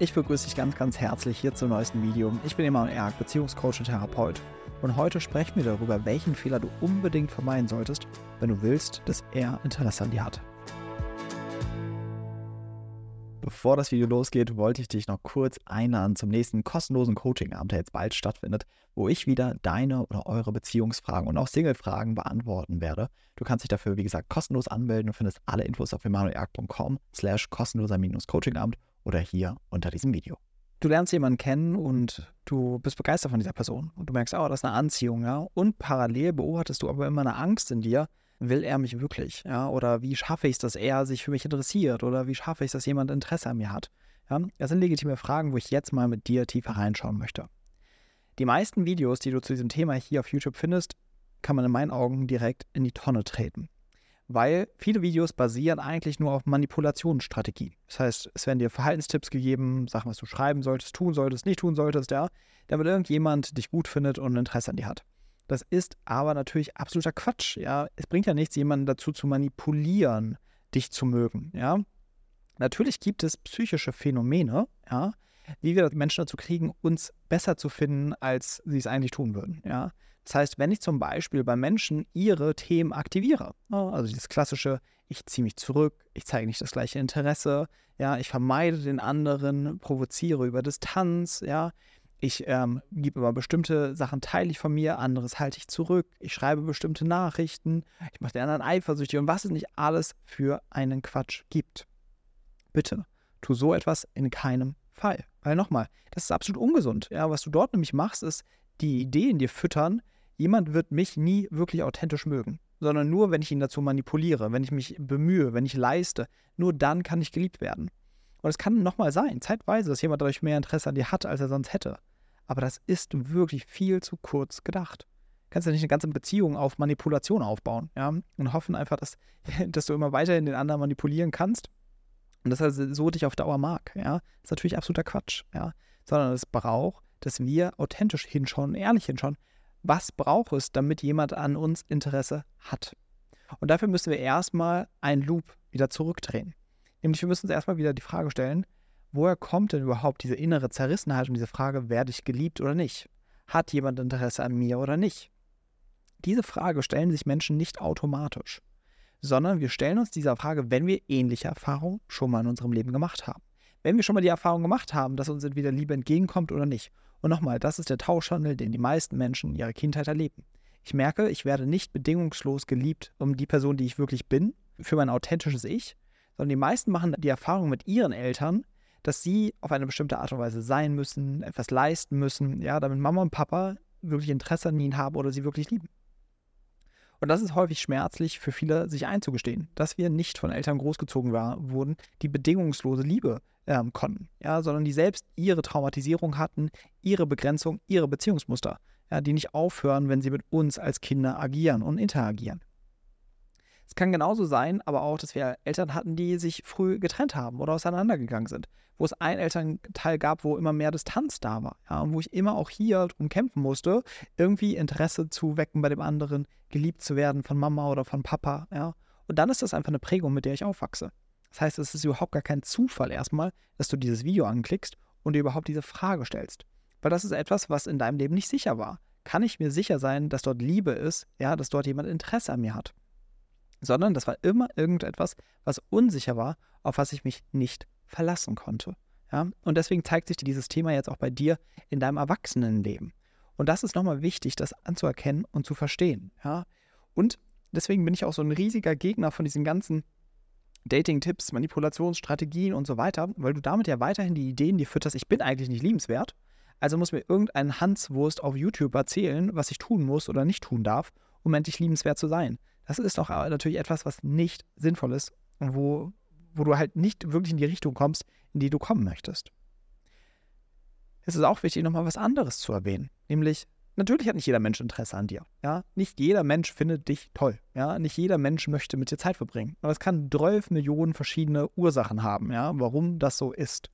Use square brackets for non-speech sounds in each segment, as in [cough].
Ich begrüße dich ganz, ganz herzlich hier zum neuesten Video. Ich bin Emanuel Erk, Beziehungscoach und Therapeut. Und heute sprechen wir darüber, welchen Fehler du unbedingt vermeiden solltest, wenn du willst, dass er Interesse an dir hat. Bevor das Video losgeht, wollte ich dich noch kurz einladen zum nächsten kostenlosen Coaching-Abend, der jetzt bald stattfindet, wo ich wieder deine oder eure Beziehungsfragen und auch Single-Fragen beantworten werde. Du kannst dich dafür, wie gesagt, kostenlos anmelden und findest alle Infos auf emanuelerk.com slash kostenloser-coaching-Abend oder hier unter diesem Video. Du lernst jemanden kennen und du bist begeistert von dieser Person und du merkst, oh, das ist eine Anziehung, ja. Und parallel beobachtest du aber immer eine Angst in dir, will er mich wirklich, ja? Oder wie schaffe ich es, dass er sich für mich interessiert? Oder wie schaffe ich es, dass jemand Interesse an mir hat? Ja? Das sind legitime Fragen, wo ich jetzt mal mit dir tiefer reinschauen möchte. Die meisten Videos, die du zu diesem Thema hier auf YouTube findest, kann man in meinen Augen direkt in die Tonne treten weil viele Videos basieren eigentlich nur auf Manipulationsstrategie. Das heißt, es werden dir Verhaltenstipps gegeben, Sachen, was du schreiben solltest, tun solltest, nicht tun solltest, ja, damit irgendjemand dich gut findet und Interesse an dir hat. Das ist aber natürlich absoluter Quatsch, ja. Es bringt ja nichts, jemanden dazu zu manipulieren, dich zu mögen, ja. Natürlich gibt es psychische Phänomene, ja, wie wir Menschen dazu kriegen, uns besser zu finden, als sie es eigentlich tun würden, ja. Das heißt, wenn ich zum Beispiel bei Menschen ihre Themen aktiviere, ne, also dieses klassische, ich ziehe mich zurück, ich zeige nicht das gleiche Interesse, ja, ich vermeide den anderen, provoziere über Distanz, ja, ich ähm, gebe immer bestimmte Sachen teile ich von mir, anderes halte ich zurück, ich schreibe bestimmte Nachrichten, ich mache den anderen eifersüchtig und was es nicht alles für einen Quatsch gibt. Bitte, tu so etwas in keinem Fall. Weil nochmal, das ist absolut ungesund. Ja, was du dort nämlich machst, ist die Idee in dir füttern, jemand wird mich nie wirklich authentisch mögen, sondern nur, wenn ich ihn dazu manipuliere, wenn ich mich bemühe, wenn ich leiste, nur dann kann ich geliebt werden. Und es kann nochmal sein, zeitweise, dass jemand dadurch mehr Interesse an dir hat, als er sonst hätte. Aber das ist wirklich viel zu kurz gedacht. Du kannst ja nicht eine ganze Beziehung auf Manipulation aufbauen, ja, und hoffen einfach, dass, [laughs] dass du immer weiterhin den anderen manipulieren kannst und dass er so dich auf Dauer mag, ja. Das ist natürlich absoluter Quatsch, ja. Sondern es braucht, dass wir authentisch hinschauen, ehrlich hinschauen, was braucht es, damit jemand an uns Interesse hat. Und dafür müssen wir erstmal einen Loop wieder zurückdrehen. Nämlich wir müssen uns erstmal wieder die Frage stellen, woher kommt denn überhaupt diese innere Zerrissenheit und diese Frage, werde ich geliebt oder nicht? Hat jemand Interesse an mir oder nicht? Diese Frage stellen sich Menschen nicht automatisch, sondern wir stellen uns dieser Frage, wenn wir ähnliche Erfahrungen schon mal in unserem Leben gemacht haben. Wenn wir schon mal die Erfahrung gemacht haben, dass uns entweder Liebe entgegenkommt oder nicht. Und nochmal, das ist der Tauschhandel, den die meisten Menschen in ihrer Kindheit erleben. Ich merke, ich werde nicht bedingungslos geliebt um die Person, die ich wirklich bin, für mein authentisches Ich, sondern die meisten machen die Erfahrung mit ihren Eltern, dass sie auf eine bestimmte Art und Weise sein müssen, etwas leisten müssen, ja, damit Mama und Papa wirklich Interesse an ihnen haben oder sie wirklich lieben. Und das ist häufig schmerzlich für viele, sich einzugestehen, dass wir nicht von Eltern großgezogen war, wurden, die bedingungslose Liebe ähm, konnten, ja, sondern die selbst ihre Traumatisierung hatten, ihre Begrenzung, ihre Beziehungsmuster, ja, die nicht aufhören, wenn sie mit uns als Kinder agieren und interagieren. Es kann genauso sein, aber auch, dass wir Eltern hatten, die sich früh getrennt haben oder auseinandergegangen sind, wo es einen Elternteil gab, wo immer mehr Distanz da war, ja, und wo ich immer auch hier drum kämpfen musste, irgendwie Interesse zu wecken bei dem anderen, geliebt zu werden von Mama oder von Papa, ja. Und dann ist das einfach eine Prägung, mit der ich aufwachse. Das heißt, es ist überhaupt gar kein Zufall erstmal, dass du dieses Video anklickst und dir überhaupt diese Frage stellst. Weil das ist etwas, was in deinem Leben nicht sicher war. Kann ich mir sicher sein, dass dort Liebe ist, ja, dass dort jemand Interesse an mir hat? Sondern das war immer irgendetwas, was unsicher war, auf was ich mich nicht verlassen konnte. Ja? Und deswegen zeigt sich dieses Thema jetzt auch bei dir in deinem Erwachsenenleben. Und das ist nochmal wichtig, das anzuerkennen und zu verstehen. Ja? Und deswegen bin ich auch so ein riesiger Gegner von diesen ganzen Dating-Tipps, Manipulationsstrategien und so weiter, weil du damit ja weiterhin die Ideen dir fütterst, ich bin eigentlich nicht liebenswert. Also muss mir irgendein Hanswurst auf YouTube erzählen, was ich tun muss oder nicht tun darf, um endlich liebenswert zu sein. Das ist doch natürlich etwas, was nicht sinnvoll ist und wo, wo du halt nicht wirklich in die Richtung kommst, in die du kommen möchtest. Es ist auch wichtig, nochmal was anderes zu erwähnen. Nämlich, natürlich hat nicht jeder Mensch Interesse an dir. Ja? Nicht jeder Mensch findet dich toll. Ja? Nicht jeder Mensch möchte mit dir Zeit verbringen. Aber es kann 12 Millionen verschiedene Ursachen haben, ja? warum das so ist.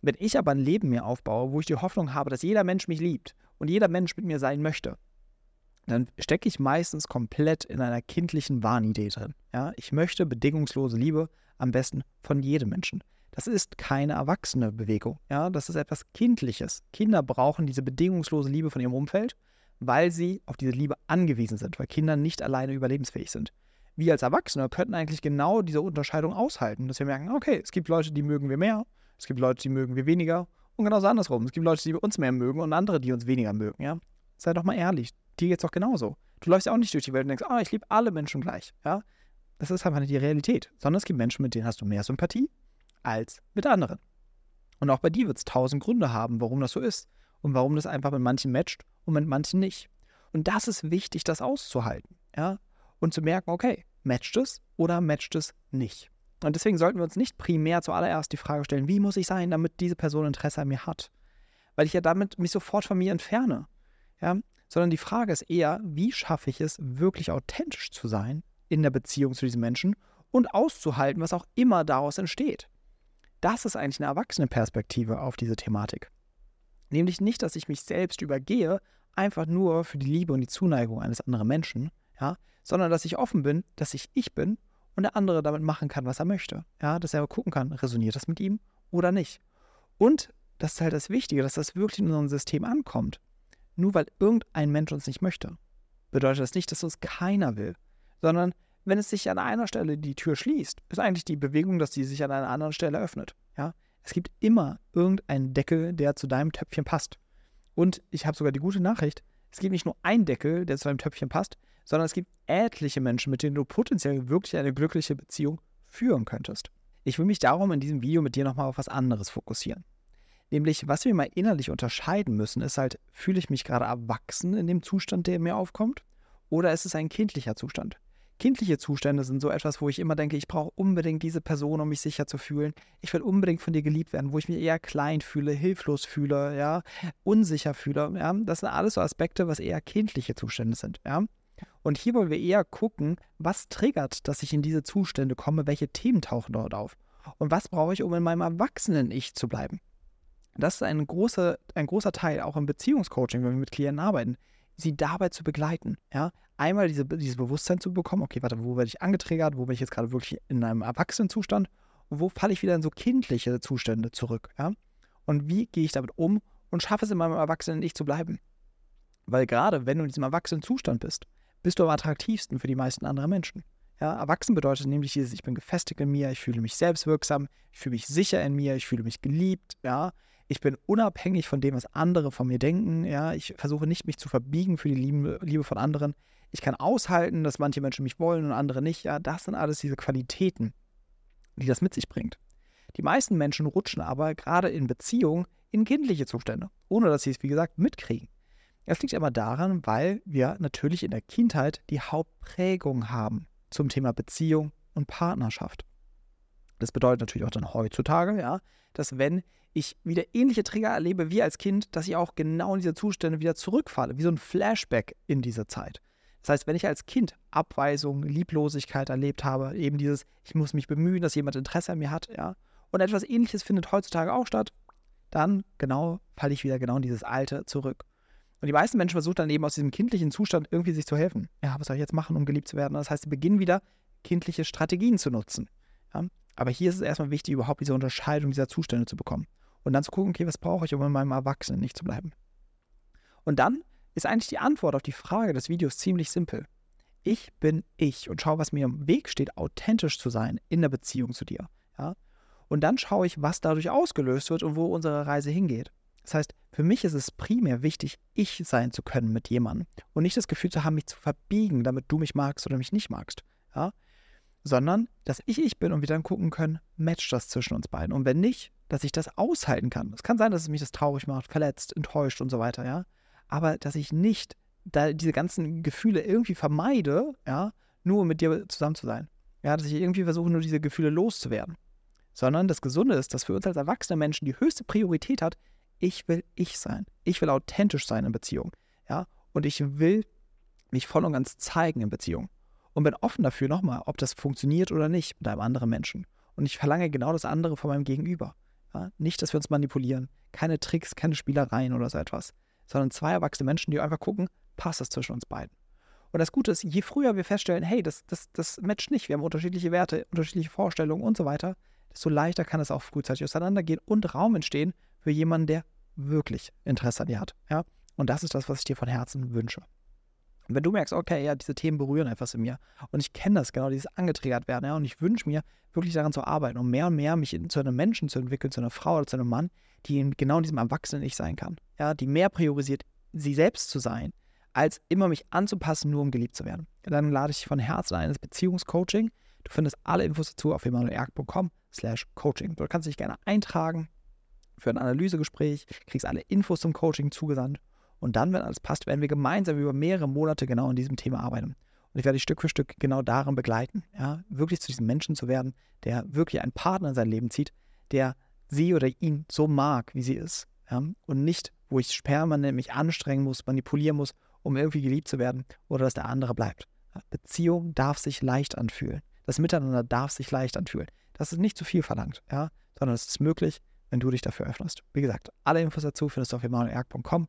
Wenn ich aber ein Leben mir aufbaue, wo ich die Hoffnung habe, dass jeder Mensch mich liebt und jeder Mensch mit mir sein möchte, dann stecke ich meistens komplett in einer kindlichen Wahnidee drin. Ja? Ich möchte bedingungslose Liebe am besten von jedem Menschen. Das ist keine erwachsene Bewegung. Ja, das ist etwas Kindliches. Kinder brauchen diese bedingungslose Liebe von ihrem Umfeld, weil sie auf diese Liebe angewiesen sind, weil Kinder nicht alleine überlebensfähig sind. Wir als Erwachsene könnten eigentlich genau diese Unterscheidung aushalten, dass wir merken, okay, es gibt Leute, die mögen wir mehr, es gibt Leute, die mögen wir weniger und genauso andersrum. Es gibt Leute, die uns mehr mögen und andere, die uns weniger mögen. Ja, sei doch mal ehrlich, dir geht's doch genauso. Du läufst ja auch nicht durch die Welt und denkst, ah, ich liebe alle Menschen gleich. Ja, das ist einfach nicht die Realität, sondern es gibt Menschen, mit denen hast du mehr Sympathie als mit anderen. Und auch bei dir wird es tausend Gründe haben, warum das so ist und warum das einfach mit manchen matcht und mit manchen nicht. Und das ist wichtig, das auszuhalten, ja, und zu merken, okay, matcht es oder matcht es nicht. Und deswegen sollten wir uns nicht primär zuallererst die Frage stellen, wie muss ich sein, damit diese Person Interesse an mir hat? Weil ich ja damit mich sofort von mir entferne. Ja? Sondern die Frage ist eher, wie schaffe ich es, wirklich authentisch zu sein in der Beziehung zu diesem Menschen und auszuhalten, was auch immer daraus entsteht. Das ist eigentlich eine erwachsene Perspektive auf diese Thematik. Nämlich nicht, dass ich mich selbst übergehe, einfach nur für die Liebe und die Zuneigung eines anderen Menschen, ja, sondern dass ich offen bin, dass ich ich bin und der andere damit machen kann, was er möchte. Ja, dass er gucken kann, resoniert das mit ihm oder nicht. Und das ist halt das Wichtige, dass das wirklich in unserem System ankommt. Nur weil irgendein Mensch uns nicht möchte, bedeutet das nicht, dass uns keiner will, sondern wenn es sich an einer Stelle die Tür schließt, ist eigentlich die Bewegung, dass sie sich an einer anderen Stelle öffnet. Ja? Es gibt immer irgendeinen Deckel, der zu deinem Töpfchen passt. Und ich habe sogar die gute Nachricht, es gibt nicht nur einen Deckel, der zu deinem Töpfchen passt, sondern es gibt etliche Menschen, mit denen du potenziell wirklich eine glückliche Beziehung führen könntest. Ich will mich darum in diesem Video mit dir nochmal auf was anderes fokussieren. Nämlich, was wir mal innerlich unterscheiden müssen, ist halt, fühle ich mich gerade erwachsen in dem Zustand, der mir aufkommt, oder ist es ein kindlicher Zustand? Kindliche Zustände sind so etwas, wo ich immer denke, ich brauche unbedingt diese Person, um mich sicher zu fühlen. Ich will unbedingt von dir geliebt werden, wo ich mich eher klein fühle, hilflos fühle, ja, unsicher fühle. Ja. Das sind alles so Aspekte, was eher kindliche Zustände sind. Ja. Und hier wollen wir eher gucken, was triggert, dass ich in diese Zustände komme, welche Themen tauchen dort auf und was brauche ich, um in meinem Erwachsenen-Ich zu bleiben. Das ist ein großer, ein großer Teil, auch im Beziehungscoaching, wenn wir mit Klienten arbeiten, sie dabei zu begleiten. Ja? einmal diese, dieses Bewusstsein zu bekommen, okay, warte, wo werde ich angetriggert, wo bin ich jetzt gerade wirklich in einem Erwachsenenzustand und wo falle ich wieder in so kindliche Zustände zurück, ja? Und wie gehe ich damit um und schaffe es in meinem Erwachsenen-Ich zu bleiben? Weil gerade wenn du in diesem Erwachsenenzustand bist, bist du am attraktivsten für die meisten anderen Menschen. Ja, erwachsen bedeutet nämlich dieses, ich bin gefestigt in mir, ich fühle mich selbstwirksam, ich fühle mich sicher in mir, ich fühle mich geliebt, ja, ich bin unabhängig von dem, was andere von mir denken, ja, ich versuche nicht, mich zu verbiegen für die Liebe, von anderen, ich kann aushalten, dass manche Menschen mich wollen und andere nicht. Ja, das sind alles diese Qualitäten, die das mit sich bringt. Die meisten Menschen rutschen aber gerade in Beziehungen in kindliche Zustände, ohne dass sie es, wie gesagt, mitkriegen. Es liegt aber daran, weil wir natürlich in der Kindheit die Hauptprägung haben zum Thema Beziehung und Partnerschaft. Das bedeutet natürlich auch dann heutzutage, ja, dass wenn ich wieder ähnliche Trigger erlebe wie als Kind, dass ich auch genau in diese Zustände wieder zurückfalle, wie so ein Flashback in diese Zeit. Das heißt, wenn ich als Kind Abweisung, Lieblosigkeit erlebt habe, eben dieses, ich muss mich bemühen, dass jemand Interesse an mir hat, ja, und etwas ähnliches findet heutzutage auch statt, dann genau falle ich wieder genau in dieses Alte zurück. Und die meisten Menschen versuchen dann eben aus diesem kindlichen Zustand irgendwie sich zu helfen. Ja, was soll ich jetzt machen, um geliebt zu werden? Das heißt, sie beginnen wieder kindliche Strategien zu nutzen. Ja? Aber hier ist es erstmal wichtig, überhaupt diese Unterscheidung dieser Zustände zu bekommen. Und dann zu gucken, okay, was brauche ich, um in meinem Erwachsenen nicht zu bleiben. Und dann ist eigentlich die Antwort auf die Frage des Videos ziemlich simpel. Ich bin ich und schaue, was mir im Weg steht, authentisch zu sein in der Beziehung zu dir. Ja? Und dann schaue ich, was dadurch ausgelöst wird und wo unsere Reise hingeht. Das heißt, für mich ist es primär wichtig, ich sein zu können mit jemandem und nicht das Gefühl zu haben, mich zu verbiegen, damit du mich magst oder mich nicht magst. Ja? Sondern, dass ich ich bin und wir dann gucken können, matcht das zwischen uns beiden. Und wenn nicht, dass ich das aushalten kann. Es kann sein, dass es mich das traurig macht, verletzt, enttäuscht und so weiter, ja aber dass ich nicht da diese ganzen Gefühle irgendwie vermeide, ja, nur mit dir zusammen zu sein. Ja, dass ich irgendwie versuche, nur diese Gefühle loszuwerden. Sondern das Gesunde ist, dass für uns als erwachsene Menschen die höchste Priorität hat, ich will ich sein. Ich will authentisch sein in Beziehung. Ja, und ich will mich voll und ganz zeigen in Beziehung. Und bin offen dafür nochmal, ob das funktioniert oder nicht mit einem anderen Menschen. Und ich verlange genau das andere von meinem Gegenüber. Ja, nicht, dass wir uns manipulieren. Keine Tricks, keine Spielereien oder so etwas sondern zwei erwachsene Menschen, die einfach gucken, passt das zwischen uns beiden. Und das Gute ist, je früher wir feststellen, hey, das, das, das matcht nicht, wir haben unterschiedliche Werte, unterschiedliche Vorstellungen und so weiter, desto leichter kann es auch frühzeitig auseinandergehen und Raum entstehen für jemanden, der wirklich Interesse an dir hat. Ja? Und das ist das, was ich dir von Herzen wünsche. Und wenn du merkst, okay, ja, diese Themen berühren etwas in mir und ich kenne das genau, dieses angetriggert werden, ja, und ich wünsche mir wirklich daran zu arbeiten, um mehr und mehr mich zu einem Menschen zu entwickeln, zu einer Frau oder zu einem Mann, die in genau in diesem Erwachsenen-Ich sein kann. Ja, die mehr priorisiert, sie selbst zu sein, als immer mich anzupassen, nur um geliebt zu werden. Dann lade ich dich von Herzen ein ins Beziehungscoaching. Du findest alle Infos dazu auf emanuelerg.com slash coaching. Dort kannst du dich gerne eintragen für ein Analysegespräch, kriegst alle Infos zum Coaching zugesandt und dann, wenn alles passt, werden wir gemeinsam über mehrere Monate genau an diesem Thema arbeiten. Und ich werde dich Stück für Stück genau darin begleiten, ja, wirklich zu diesem Menschen zu werden, der wirklich einen Partner in sein Leben zieht, der sie oder ihn so mag, wie sie ist. Ja, und nicht, wo ich permanent mich anstrengen muss, manipulieren muss, um irgendwie geliebt zu werden oder dass der andere bleibt. Beziehung darf sich leicht anfühlen. Das Miteinander darf sich leicht anfühlen. Das ist nicht zu viel verlangt, ja, sondern es ist möglich, wenn du dich dafür öffnest. Wie gesagt, alle Infos dazu findest du auf emanuelerg.com